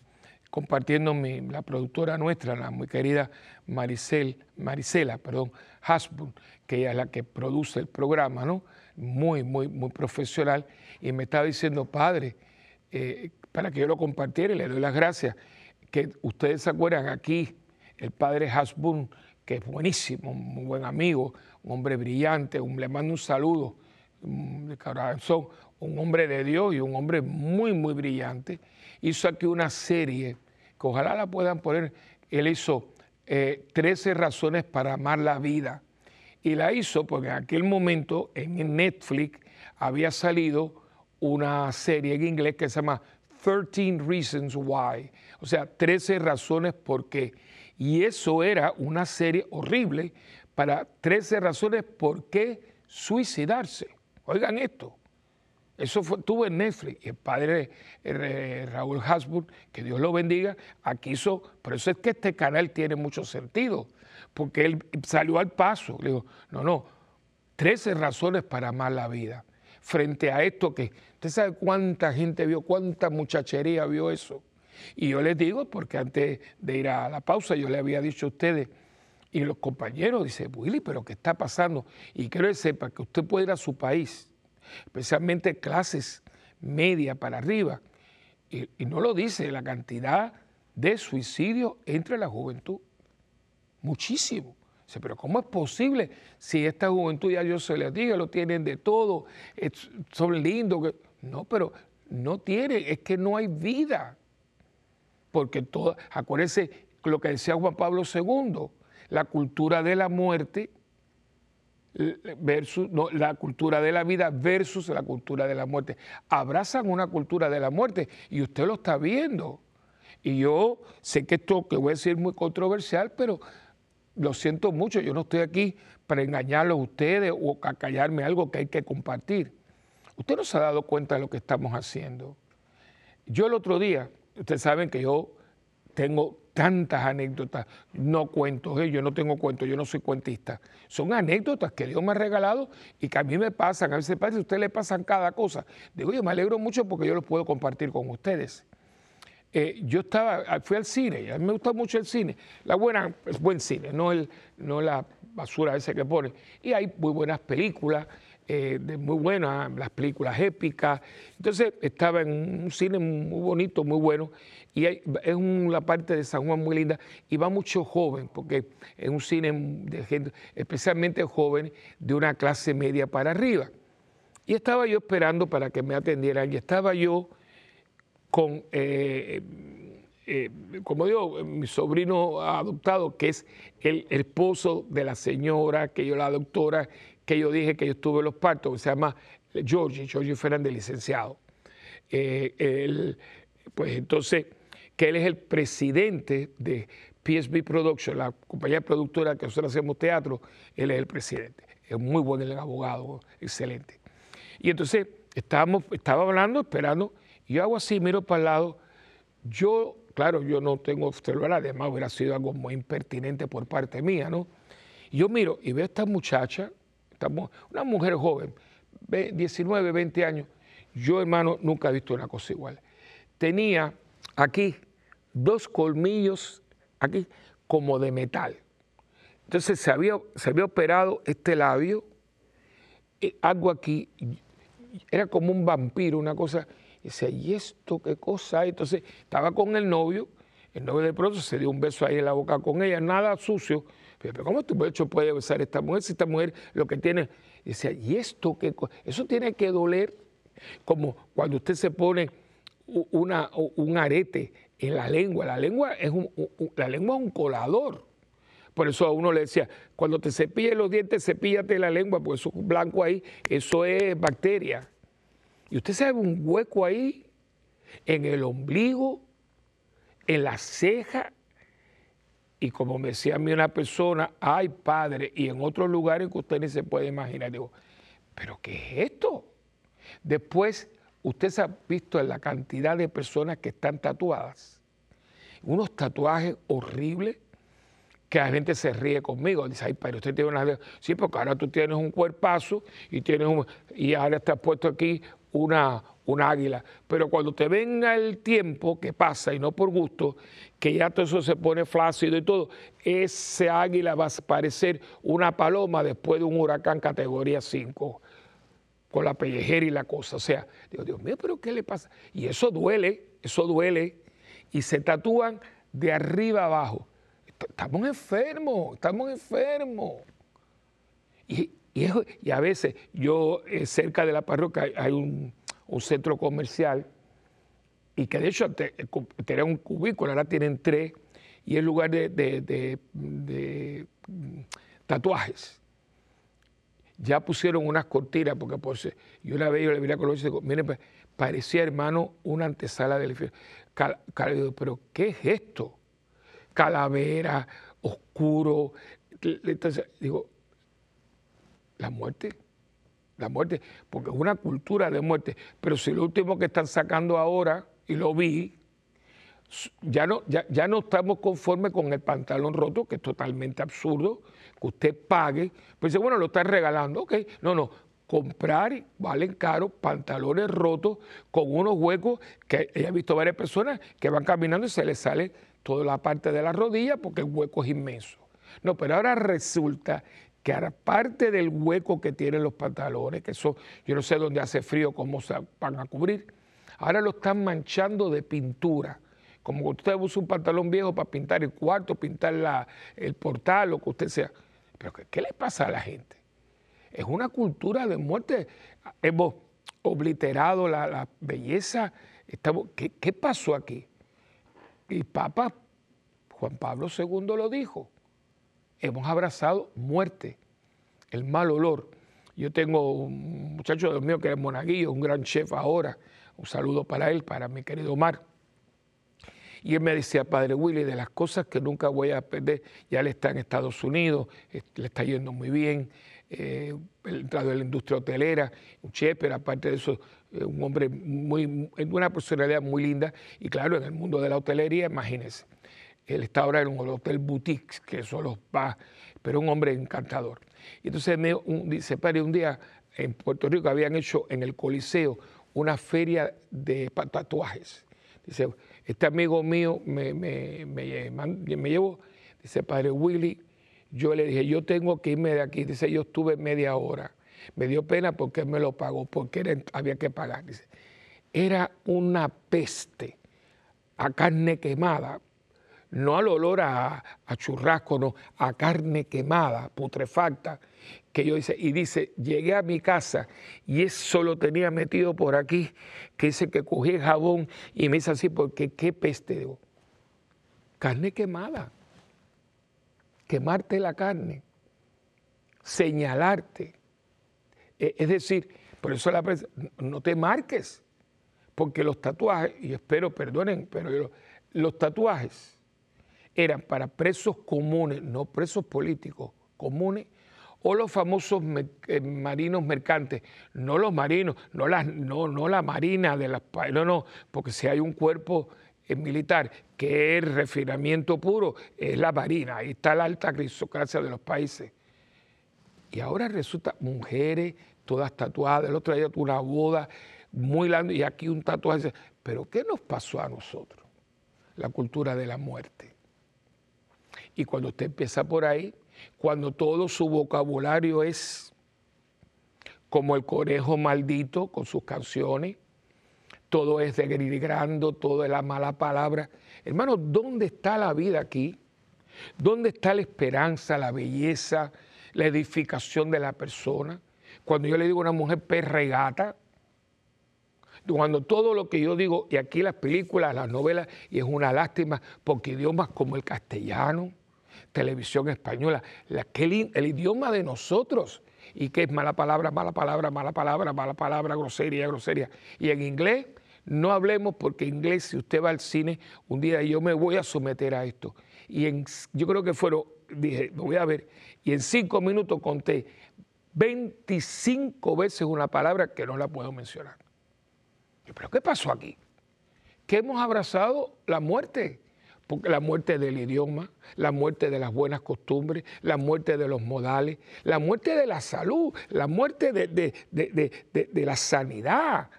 compartiendo la productora nuestra, la muy querida Maricel, Maricela, perdón, Hasbun, que ella es la que produce el programa, ¿no? Muy, muy, muy profesional, y me estaba diciendo, padre, eh, para que yo lo compartiera y le doy las gracias. Que ustedes se acuerdan aquí, el padre Hasbun, que es buenísimo, un buen amigo, un hombre brillante, le mando un saludo un hombre de Dios y un hombre muy, muy brillante. Hizo aquí una serie que ojalá la puedan poner. Él hizo 13 eh, razones para amar la vida. Y la hizo porque en aquel momento en Netflix había salido una serie en inglés que se llama 13 Reasons Why, o sea, 13 razones por qué. Y eso era una serie horrible para 13 razones por qué suicidarse. Oigan esto. Eso tuvo en Netflix. Y el padre eh, Raúl Hasbun, que Dios lo bendiga, aquí hizo. Por eso es que este canal tiene mucho sentido. Porque él salió al paso. Le digo, no, no. 13 razones para amar la vida frente a esto que usted sabe cuánta gente vio, cuánta muchachería vio eso. Y yo les digo, porque antes de ir a la pausa yo le había dicho a ustedes, y los compañeros dicen, Willy, pero ¿qué está pasando? Y quiero que sepa que usted puede ir a su país, especialmente clases media para arriba, y, y no lo dice la cantidad de suicidios entre la juventud. Muchísimo pero ¿cómo es posible si esta juventud ya yo se les diga, lo tienen de todo, son lindos? No, pero no tienen, es que no hay vida. Porque todo, acuérdense lo que decía Juan Pablo II, la cultura de la muerte versus la cultura de la vida versus la cultura de la muerte. Abrazan una cultura de la muerte y usted lo está viendo. Y yo sé que esto que voy a decir es muy controversial, pero lo siento mucho, yo no estoy aquí para engañarlos a ustedes o callarme algo que hay que compartir. Usted no se ha dado cuenta de lo que estamos haciendo. Yo el otro día, ustedes saben que yo tengo tantas anécdotas, no cuento, ¿eh? yo no tengo cuentos, yo no soy cuentista. Son anécdotas que Dios me ha regalado y que a mí me pasan, a veces a ustedes le pasan cada cosa. Digo, yo me alegro mucho porque yo los puedo compartir con ustedes. Eh, yo estaba, ah, fui al cine, a mí me gusta mucho el cine. La buena, es buen cine, no, el, no la basura esa que pone. Y hay muy buenas películas, eh, de muy buenas, las películas épicas. Entonces estaba en un cine muy bonito, muy bueno, y hay, es una parte de San Juan muy linda, y va mucho joven, porque es un cine de gente, especialmente joven, de una clase media para arriba. Y estaba yo esperando para que me atendieran, y estaba yo con, eh, eh, como digo, mi sobrino adoptado, que es el, esposo de la señora, que yo la doctora, que yo dije que yo estuve en los partos, que se llama Georgie, Georgie Fernández, licenciado. Eh, pues entonces, que él es el presidente de PSB Production, la compañía productora que nosotros hacemos teatro, él es el presidente. Es muy buen el abogado, excelente. Y entonces estábamos, estaba hablando, esperando yo hago así, miro para el lado. Yo, claro, yo no tengo celular, además hubiera sido algo muy impertinente por parte mía, ¿no? yo miro y veo a esta muchacha, una mujer joven, 19, 20 años. Yo, hermano, nunca he visto una cosa igual. Tenía aquí dos colmillos, aquí, como de metal. Entonces se había, se había operado este labio, eh, algo aquí, era como un vampiro, una cosa. Y decía, ¿y esto qué cosa? Entonces estaba con el novio, el novio de pronto se dio un beso ahí en la boca con ella, nada sucio. Pero, ¿cómo este hecho puede besar a esta mujer si esta mujer lo que tiene? Y decía, ¿y esto qué cosa? Eso tiene que doler como cuando usted se pone una, un arete en la lengua. La lengua es un, la lengua es un colador. Por eso a uno le decía, cuando te cepilles los dientes, cepíllate la lengua, porque eso blanco ahí, eso es bacteria. Y usted sabe un hueco ahí, en el ombligo, en la ceja, y como me decía a mí una persona, ay padre, y en otros lugares que usted ni se puede imaginar, digo, ¿pero qué es esto? Después, usted se ha visto en la cantidad de personas que están tatuadas, unos tatuajes horribles que la gente se ríe conmigo. Dice, ay, pero usted tiene una... Sí, porque ahora tú tienes un cuerpazo y, tienes un... y ahora estás puesto aquí una, un águila. Pero cuando te venga el tiempo que pasa, y no por gusto, que ya todo eso se pone flácido y todo, ese águila va a parecer una paloma después de un huracán categoría 5, con la pellejera y la cosa. O sea, digo, Dios mío, pero ¿qué le pasa? Y eso duele, eso duele, y se tatúan de arriba abajo estamos enfermos, estamos enfermos. Y, y, a veces yo, eh, cerca de la parroquia, hay un, centro comercial y que de hecho eh, tenía un cubículo, ahora tienen tres, y es lugar de, mm, tatuajes. Ya pusieron unas cortinas, porque por yo una vez yo le vi con los digo, miren, pues, parecía hermano una antesala del infierno. pero ¿qué es esto? calavera, oscuro. Entonces, digo, la muerte, la muerte, porque es una cultura de muerte. Pero si lo último que están sacando ahora, y lo vi, ya no, ya, ya no estamos conformes con el pantalón roto, que es totalmente absurdo, que usted pague, pues bueno, lo está regalando, ok, no, no, comprar, valen caro, pantalones rotos con unos huecos que he visto varias personas que van caminando y se les sale toda la parte de la rodilla porque el hueco es inmenso. No, pero ahora resulta que aparte del hueco que tienen los pantalones, que eso yo no sé dónde hace frío, cómo se van a cubrir, ahora lo están manchando de pintura. Como usted usa un pantalón viejo para pintar el cuarto, pintar la, el portal, lo que usted sea. Pero ¿qué, le pasa a la gente? Es una cultura de muerte. Hemos obliterado la, belleza. Estamos, ¿Qué pasó aquí? Y Papa Juan Pablo II lo dijo. Hemos abrazado muerte, el mal olor. Yo tengo un muchacho de mío que es monaguillo, un gran chef ahora. Un saludo para él, para mi querido Omar. Y él me decía, Padre Willy, de las cosas que nunca voy a perder, ya él está en Estados Unidos, le está yendo muy bien, eh, entrado en la industria hotelera, un chef, pero aparte de eso, eh, un hombre muy, una personalidad muy linda, y claro, en el mundo de la hotelería, imagínense, él está ahora en un hotel boutique, que solo va, pero un hombre encantador. Y entonces me dice, padre, un día en Puerto Rico habían hecho en el Coliseo una feria de tatuajes. Dice, este amigo mío me, me, me, me llevó, dice, padre Willy, yo le dije, yo tengo que irme de aquí. Dice, yo estuve media hora. Me dio pena porque él me lo pagó, porque había que pagar. Dice, era una peste a carne quemada, no al olor a, churrasco, no, a carne quemada, putrefacta, que yo dice, y dice, llegué a mi casa y eso lo tenía metido por aquí, que dice que cogí el jabón y me dice así, porque qué peste, carne quemada quemarte la carne, señalarte. E, es decir, por eso la prensa, no te marques, porque los tatuajes, y espero perdonen, pero los tatuajes eran para presos comunes, no presos políticos, comunes, o los famosos eh, marinos mercantes, no los marinos, no la, no, no la marina de las no, no, porque si hay un cuerpo militar, que es refinamiento puro, es la marina, ahí está la alta aristocracia de los países. Y ahora resulta mujeres todas tatuadas, el otro día una boda muy grande y aquí un tatuaje. Pero ¿qué nos pasó a nosotros? La cultura de la muerte. Y cuando usted empieza por ahí, cuando todo su vocabulario es como el conejo maldito con sus canciones, todo es degradando, todo es la mala palabra. Hermano, ¿dónde está la vida aquí? ¿Dónde está la esperanza, la belleza, la edificación de la persona? Cuando yo le digo a una mujer perregata, cuando todo lo que yo digo, y aquí las películas, las novelas, y es una lástima, porque idiomas como el castellano, televisión española, el idioma de nosotros, y que es mala palabra, mala palabra, mala palabra, mala palabra, grosería, grosería. Y en inglés, no hablemos porque en inglés, si usted va al cine, un día yo me voy a someter a esto. Y en, yo creo que fueron, dije, me voy a ver, y en cinco minutos conté 25 veces una palabra que no la puedo mencionar. ¿Pero qué pasó aquí? Que hemos abrazado la muerte la muerte del idioma, la muerte de las buenas costumbres, la muerte de los modales, la muerte de la salud, la muerte de, la sanidad.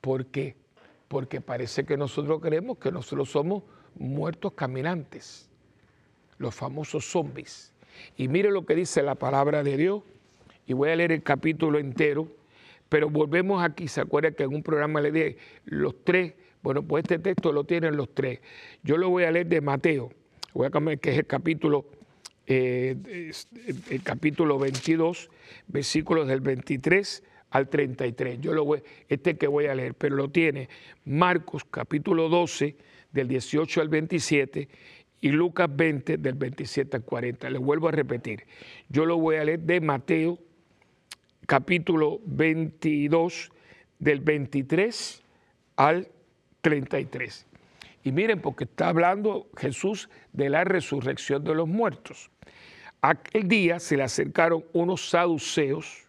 ¿Por qué? Porque parece que nosotros creemos que nosotros somos muertos caminantes, los famosos zombies. Y mire lo que dice la palabra de Dios, y voy a leer el capítulo entero, pero volvemos aquí, ¿se acuerda que en un programa le dije los tres bueno, pues este texto lo tienen los tres. Yo lo voy a leer de Mateo, voy a cambiar, que es el capítulo, eh, el capítulo 22, versículos del 23 al 33. Yo lo voy, este que voy a leer, pero lo tiene Marcos capítulo 12, del 18 al 27, y Lucas 20, del 27 al 40. Le vuelvo a repetir. Yo lo voy a leer de Mateo capítulo 22, del 23 al 33. Y miren, porque está hablando Jesús de la resurrección de los muertos. Aquel día se le acercaron unos saduceos,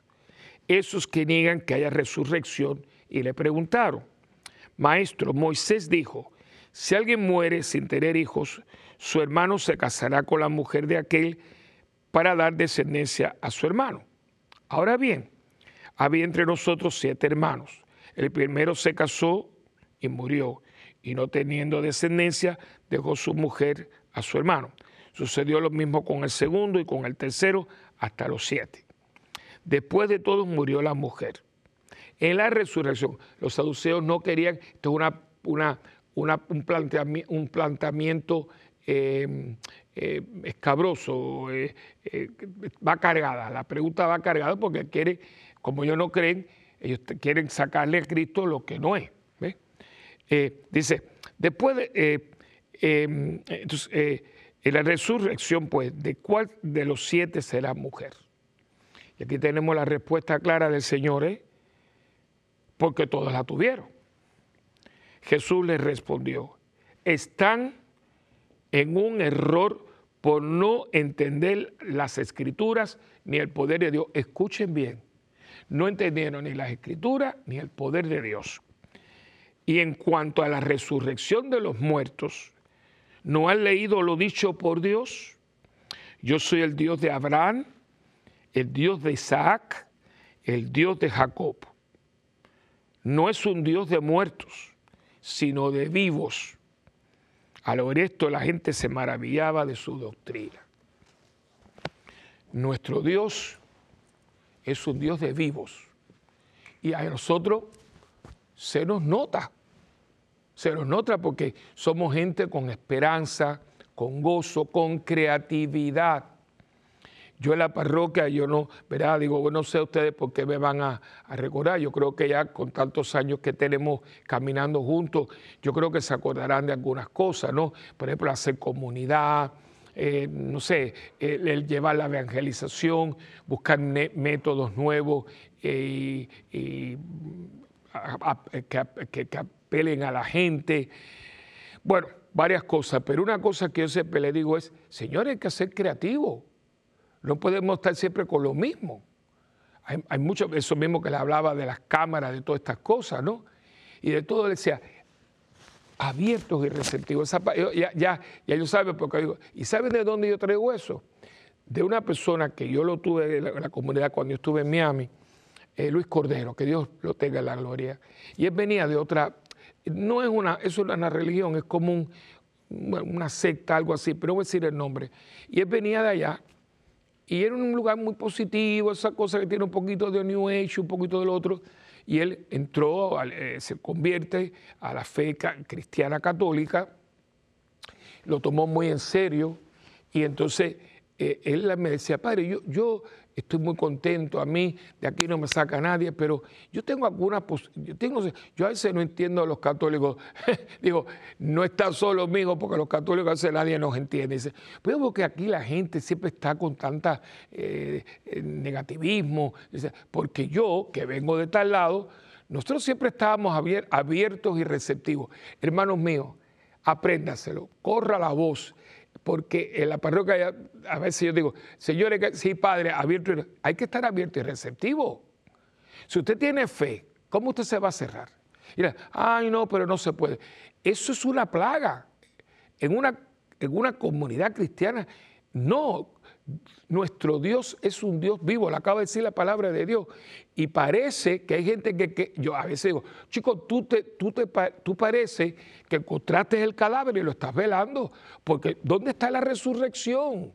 esos que niegan que haya resurrección, y le preguntaron, Maestro, Moisés dijo, si alguien muere sin tener hijos, su hermano se casará con la mujer de aquel para dar descendencia a su hermano. Ahora bien, había entre nosotros siete hermanos. El primero se casó y murió, y no teniendo descendencia, dejó su mujer a su hermano. Sucedió lo mismo con el segundo y con el tercero, hasta los siete. Después de todos murió la mujer. En la resurrección, los saduceos no querían, esto es una, una, un, planteamiento, un planteamiento eh, eh, escabroso, eh, va cargada, la pregunta va cargada porque quiere, como ellos no creen, ellos quieren sacarle a Cristo lo que no es. Eh, dice, después de, eh, em, eh, la resurrección, pues, ¿de cuál de los siete será mujer? Y aquí tenemos la respuesta clara del Señor, porque todos la tuvieron. Jesús les respondió, están en un error por no entender las escrituras ni el poder de Dios. Escuchen bien, no entendieron ni las escrituras ni el poder de Dios. Y en cuanto a la resurrección de los muertos, ¿no han leído lo dicho por Dios? Yo soy el Dios de Abraham, el Dios de Isaac, el Dios de Jacob. No es un Dios de muertos, sino de vivos. Al oír esto la gente se maravillaba de su doctrina. Nuestro Dios es un Dios de vivos. Y a nosotros se nos nota. Se nos nota porque somos gente con esperanza, con gozo, con creatividad. Yo en la parroquia, yo no, ¿verdad? Digo, bueno, no sé ustedes por qué me van a, recordar. Yo creo que ya con tantos años que tenemos caminando juntos, yo creo que se acordarán de algunas cosas, ¿no? Por ejemplo, hacer comunidad, eh, no sé, el, llevar la evangelización, buscar métodos nuevos eh, y que, apelen a la gente. Bueno, varias cosas, pero una cosa que yo siempre le digo es, señores, hay que ser creativo. No podemos estar siempre con lo mismo. Hay, hay mucho, eso mismo que le hablaba de las cámaras, de todas estas cosas, ¿no? Y de todo le decía, abiertos y receptivos. Ya, ya, ya yo saben porque digo, ¿y saben de dónde yo traigo eso? De una persona que yo lo tuve en la comunidad cuando estuve en Miami, eh, Luis Cordero, que Dios lo tenga en la gloria. Y él venía de otra, no es una, eso es una religión, es como una secta, algo así, pero voy a decir el nombre. Y él venía de allá y era un lugar muy positivo, esa cosa que tiene un poquito de New Age, un poquito del otro. Y él entró, eh, se convierte a la fe cristiana católica, lo tomó muy en serio y entonces eh, él me decía, padre, yo, yo estoy muy contento, a mí de aquí no me saca nadie, pero yo tengo alguna, yo, yo a veces no entiendo a los católicos, [laughs] digo, no está solo, mijo, porque los católicos a veces nadie nos entiende. Dice, pero porque aquí la gente siempre está con tanta eh, eh, negativismo, dice, porque yo, que vengo de tal lado, nosotros siempre estábamos abiertos y receptivos. Hermanos míos, apréndaselo, corra la voz porque en la parroquia a veces yo digo, señores, sí, padre, abierto, hay que estar abierto y receptivo. Si usted tiene fe, ¿cómo usted se va a cerrar? Mira, ay, no, pero no se puede. Eso es una plaga. En una, en una comunidad cristiana, no, nuestro Dios es un Dios vivo, le acaba de decir la palabra de Dios. Y parece que hay gente que, yo a veces digo, chico, tú, te, tú, te, tú parece que encontraste el cadáver y lo estás velando, porque ¿dónde está la resurrección?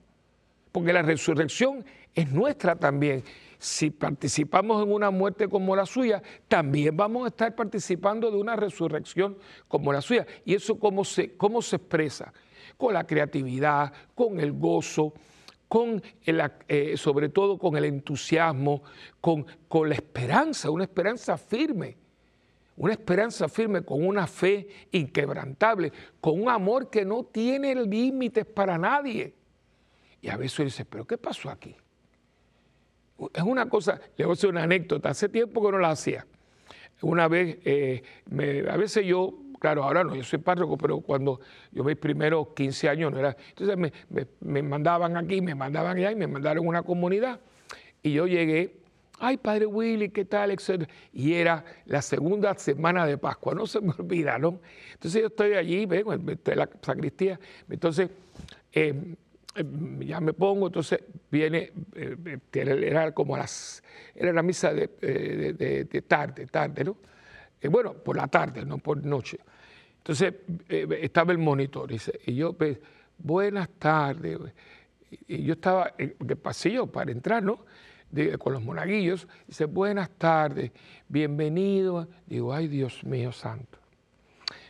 Porque la resurrección es nuestra también. Si participamos en una muerte como la suya, también vamos a estar participando de una resurrección como la suya. ¿Y eso cómo se, cómo se expresa? Con la creatividad, con el gozo, con eh, sobre todo con el entusiasmo, con, con la esperanza, una esperanza firme, una esperanza firme, con una fe inquebrantable, con un amor que no tiene límites para nadie. Y a veces dice, pero ¿qué pasó aquí? Es una cosa, le voy a hacer una anécdota, hace tiempo que no la hacía. Una vez, eh, a veces yo claro, ahora no, yo soy párroco, pero cuando yo mis primeros 15 años no era. Entonces me, mandaban aquí, me mandaban allá y me mandaron a una comunidad. Y yo llegué, ay, Padre Willy, ¿qué tal? Y era la segunda semana de Pascua, no se me [laughs] olvida, ¿no? Entonces yo estoy allí, vengo, estoy en la sacristía, entonces em, em, ya me pongo, entonces viene, eh, era como las, era la misa de, eh, de tarde, tarde, ¿no? Eh, bueno, por la tarde, no por noche. Entonces eh, estaba el monitor y yo, pues, buenas tardes. Y yo estaba el pasillo para entrar, ¿no? con los monaguillos. Dice, buenas tardes, bienvenido. Digo, ay Dios mío santo.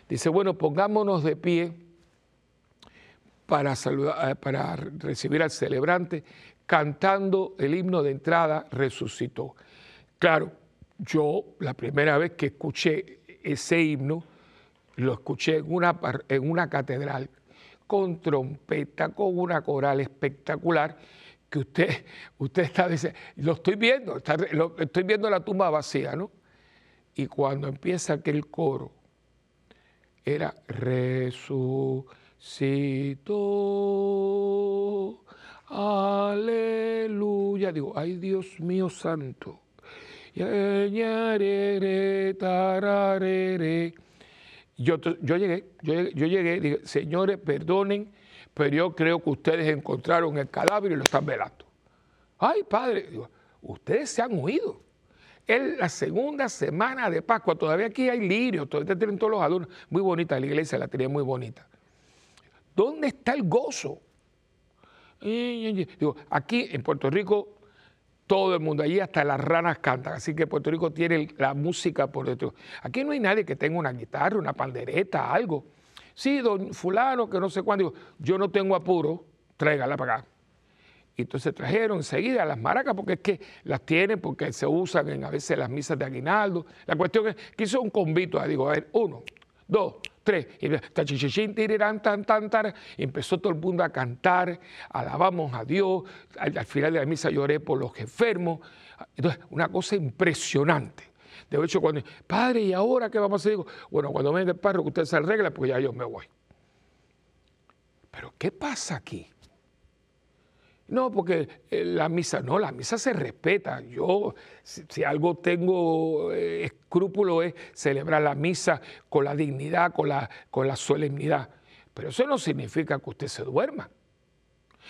Dice, bueno, pongámonos de pie para, saludar, eh, para recibir al celebrante cantando el himno de entrada, resucitó. Claro, yo la primera vez que escuché ese himno, lo escuché en una, en una catedral con trompeta, con una coral espectacular, que usted, [laughs] usted está diciendo, lo estoy viendo, estoy viendo la tumba vacía, ¿no? Y cuando empieza aquel coro, era resucitó, aleluya. Digo, ay Dios mío santo yo, yo llegué, yo llegué, yo llegué, dije, señores, perdonen, pero yo creo que ustedes encontraron el cadáver y lo están velando. Ay, padre, ustedes se han huido. Es la segunda semana de Pascua, todavía aquí hay lirio, todavía tienen todos los adornos. Muy bonita la iglesia, la tenía muy bonita. ¿Dónde está el gozo? Digo, aquí en Puerto Rico todo el mundo, allí hasta las ranas cantan, así que Puerto Rico tiene la música por detrás. Aquí no hay nadie que tenga una guitarra, una pandereta, algo. Sí, don fulano, que no sé cuándo, yo no tengo apuro, tráigala para acá. Y entonces trajeron enseguida las maracas, porque es que las tienen, porque se usan en a veces las misas de aguinaldo. La cuestión es que hizo un convito, digo, a ver, uno, dos, tres, empezó todo el mundo a cantar, alabamos a Dios, al, final de la misa lloré por los enfermos, entonces una cosa impresionante. De hecho, cuando, padre, ¿y ahora qué vamos a hacer? Digo, bueno, cuando venga el que usted se arregla, pues ya yo me voy. Pero ¿qué pasa aquí? No, porque eh, la misa, no, la misa se respeta. Yo, si, algo tengo eh, escrúpulo es celebrar la misa con la dignidad, con la, con la solemnidad. Pero eso no significa que usted se duerma,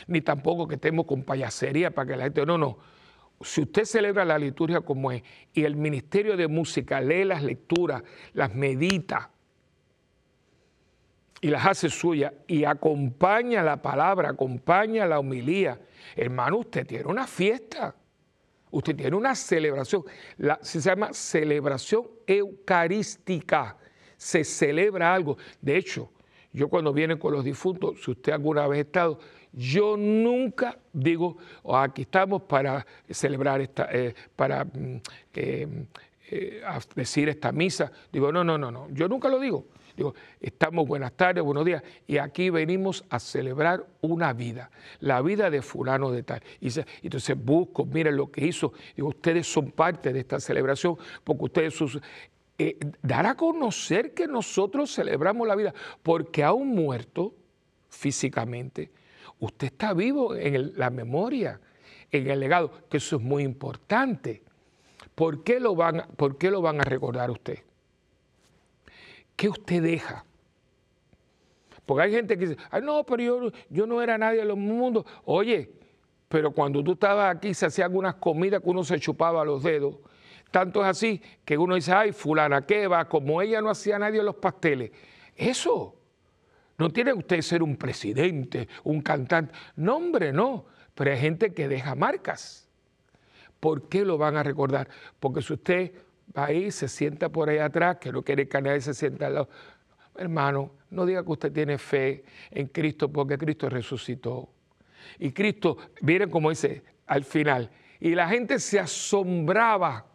ni tampoco que estemos con payasería para que la gente, no, no. Si usted celebra la liturgia como es y el Ministerio de Música lee las lecturas, las medita, y las hace suyas y acompaña la palabra, acompaña la homilía, hermano, usted tiene una fiesta. Usted tiene una celebración, se llama celebración eucarística, se celebra algo. De hecho, yo cuando viene con los difuntos, si usted alguna vez ha estado, yo nunca digo, oh, aquí estamos para celebrar esta, eh, para mm, eh, eh, decir esta misa. Digo, no, no, no, no, yo nunca lo digo. Digo, estamos buenas tardes, buenos días, y aquí venimos a celebrar una vida, la vida de fulano de tal. Y entonces busco, miren lo que hizo, digo, ustedes son parte de esta celebración, porque ustedes sus... Eh, dar a conocer que nosotros celebramos la vida, porque aún muerto físicamente, usted está vivo en la memoria, en el legado, que eso es muy importante. ¿Por qué lo van, a recordar usted? ¿Qué usted deja? Porque hay gente que dice, ay no, pero yo, yo no era nadie en los mundos. Oye, pero cuando tú estabas aquí se hacían algunas comidas que uno se chupaba los dedos. Tanto es así que uno dice, ay, fulana, ¿qué va? Como ella no hacía nadie los pasteles. Eso. No tiene usted ser un presidente, un cantante. No, hombre, no. Pero hay gente que deja marcas. ¿Por qué lo van a recordar? Porque si usted ahí, se sienta por ahí atrás, que no quiere que nadie se sienta al lado. Hermano, no diga que usted tiene fe en Cristo porque Cristo resucitó. Y Cristo, miren como dice al final, y la gente se asombraba.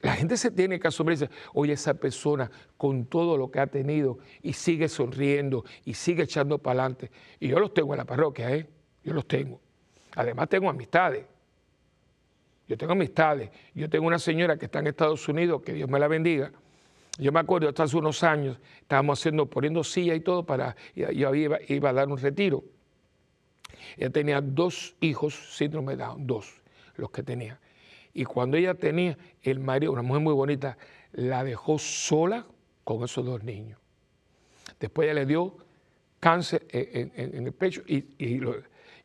La gente se tiene que asombrar y dice, oye, esa persona con todo lo que ha tenido y sigue sonriendo y sigue echando para adelante. Y yo los tengo en la parroquia, ¿eh? Yo los tengo. Además tengo amistades. Yo tengo amistades. Yo tengo una señora que está en Estados Unidos, que Dios me la bendiga. Yo me acuerdo, hasta hace unos años, estábamos haciendo, poniendo silla y todo para, yo iba, iba a dar un retiro. Ella tenía dos hijos, síndrome de Down, dos, los que tenía. Y cuando ella tenía, el marido, una mujer muy bonita, la dejó sola con esos dos niños. Después ella le dio cáncer en, el pecho y, y lo,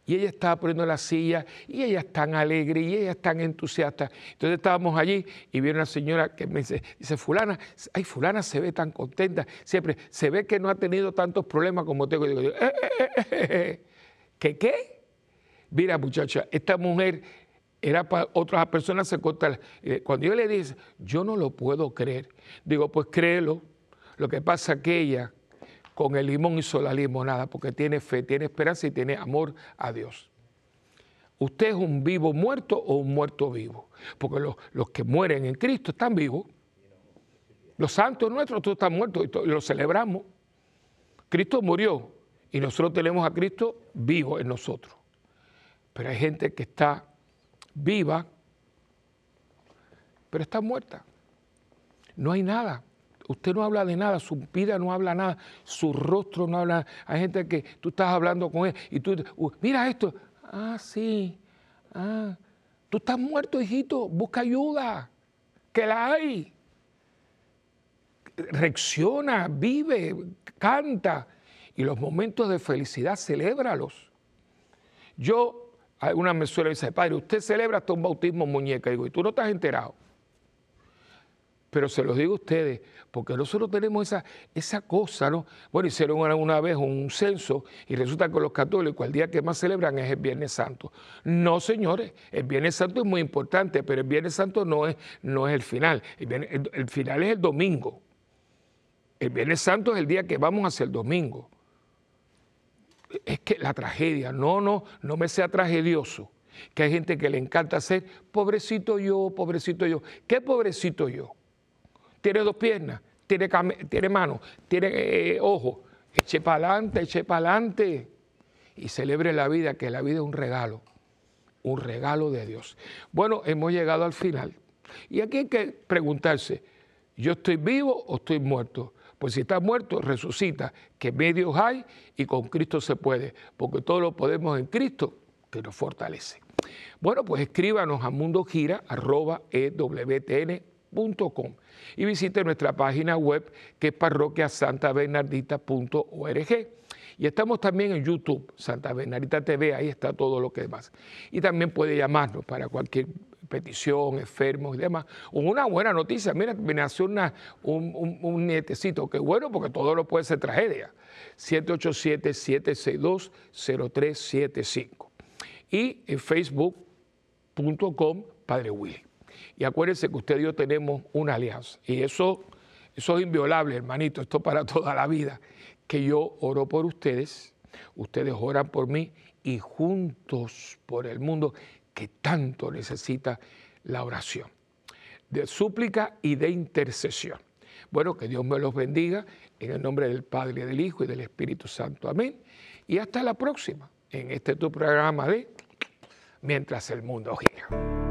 y ella estaba poniendo la silla y ella es tan alegre y ella es tan entusiasta. Entonces estábamos allí y viene una señora que me dice, dice, fulana, ay, fulana se ve tan contenta, siempre, se ve que no ha tenido tantos problemas como tengo. Y digo, eh, eh, eh, ¿qué qué? Mira muchacha, esta mujer era para otras personas se corta. Cuando yo le dije, yo no lo puedo creer, digo, pues créelo. Lo que pasa que ella con el limón hizo la limonada, porque tiene fe, tiene esperanza y tiene amor a Dios. ¿Usted es un vivo muerto o un muerto vivo? Porque los, que mueren en Cristo están vivos. Los santos nuestros todos están muertos y los celebramos. Cristo murió y nosotros tenemos a Cristo vivo en nosotros. Pero hay gente que está viva, pero está muerta. No hay nada. Usted no habla de nada, su vida no habla nada, su rostro no habla. Hay gente que tú estás hablando con él y tú, uh, mira esto. Ah, sí. Ah, tú estás muerto, hijito, busca ayuda, que la hay. Reacciona, vive, canta. Y los momentos de felicidad, celébralos. Yo, alguna me suele decir, padre, usted celebra hasta un bautismo muñeca. Digo, y tú no estás enterado. Pero se los digo a ustedes, porque nosotros tenemos esa, esa cosa, ¿no? Bueno, hicieron una, vez un censo y resulta que los católicos el día que más celebran es el Viernes Santo. No, señores, el Viernes Santo es muy importante, pero el Viernes Santo no es, no es el final. El, final es el domingo. El Viernes Santo es el día que vamos hacia el domingo. Es que la tragedia, no, no, no me sea tragedioso que hay gente que le encanta ser pobrecito yo, pobrecito yo. ¿Qué pobrecito yo? Tiene dos piernas, tiene, tiene manos, tiene eh, ojos. Eche para adelante, eche para adelante. Y celebre la vida, que la vida es un regalo, un regalo de Dios. Bueno, hemos llegado al final. Y aquí hay que preguntarse, ¿yo estoy vivo o estoy muerto? Pues si está muerto, resucita, que medios hay y con Cristo se puede, porque todo lo podemos en Cristo que nos fortalece. Bueno, pues escríbanos a y visite nuestra página web que es parroquiasantabernardita.org. Y estamos también en YouTube, Santa Bernardita TV, ahí está todo lo que demás. Y también puede llamarnos para cualquier petición, enfermos y demás. Una buena noticia, mira, me nació una, un, un, nietecito, qué bueno porque todo lo puede ser tragedia. 787-762-0375. Y en facebook.com, Padre Willy. Y acuérdense que usted y yo tenemos una alianza. Y eso, eso es inviolable, hermanito, esto para [laughs] toda la vida. Que yo oro por ustedes, ustedes oran por mí y juntos por el mundo que tanto necesita la oración, de súplica y de intercesión. Bueno, que Dios me los bendiga en el nombre del Padre, del Hijo y del Espíritu Santo. Amén. Y hasta la próxima en este tu programa de Mientras el mundo gira.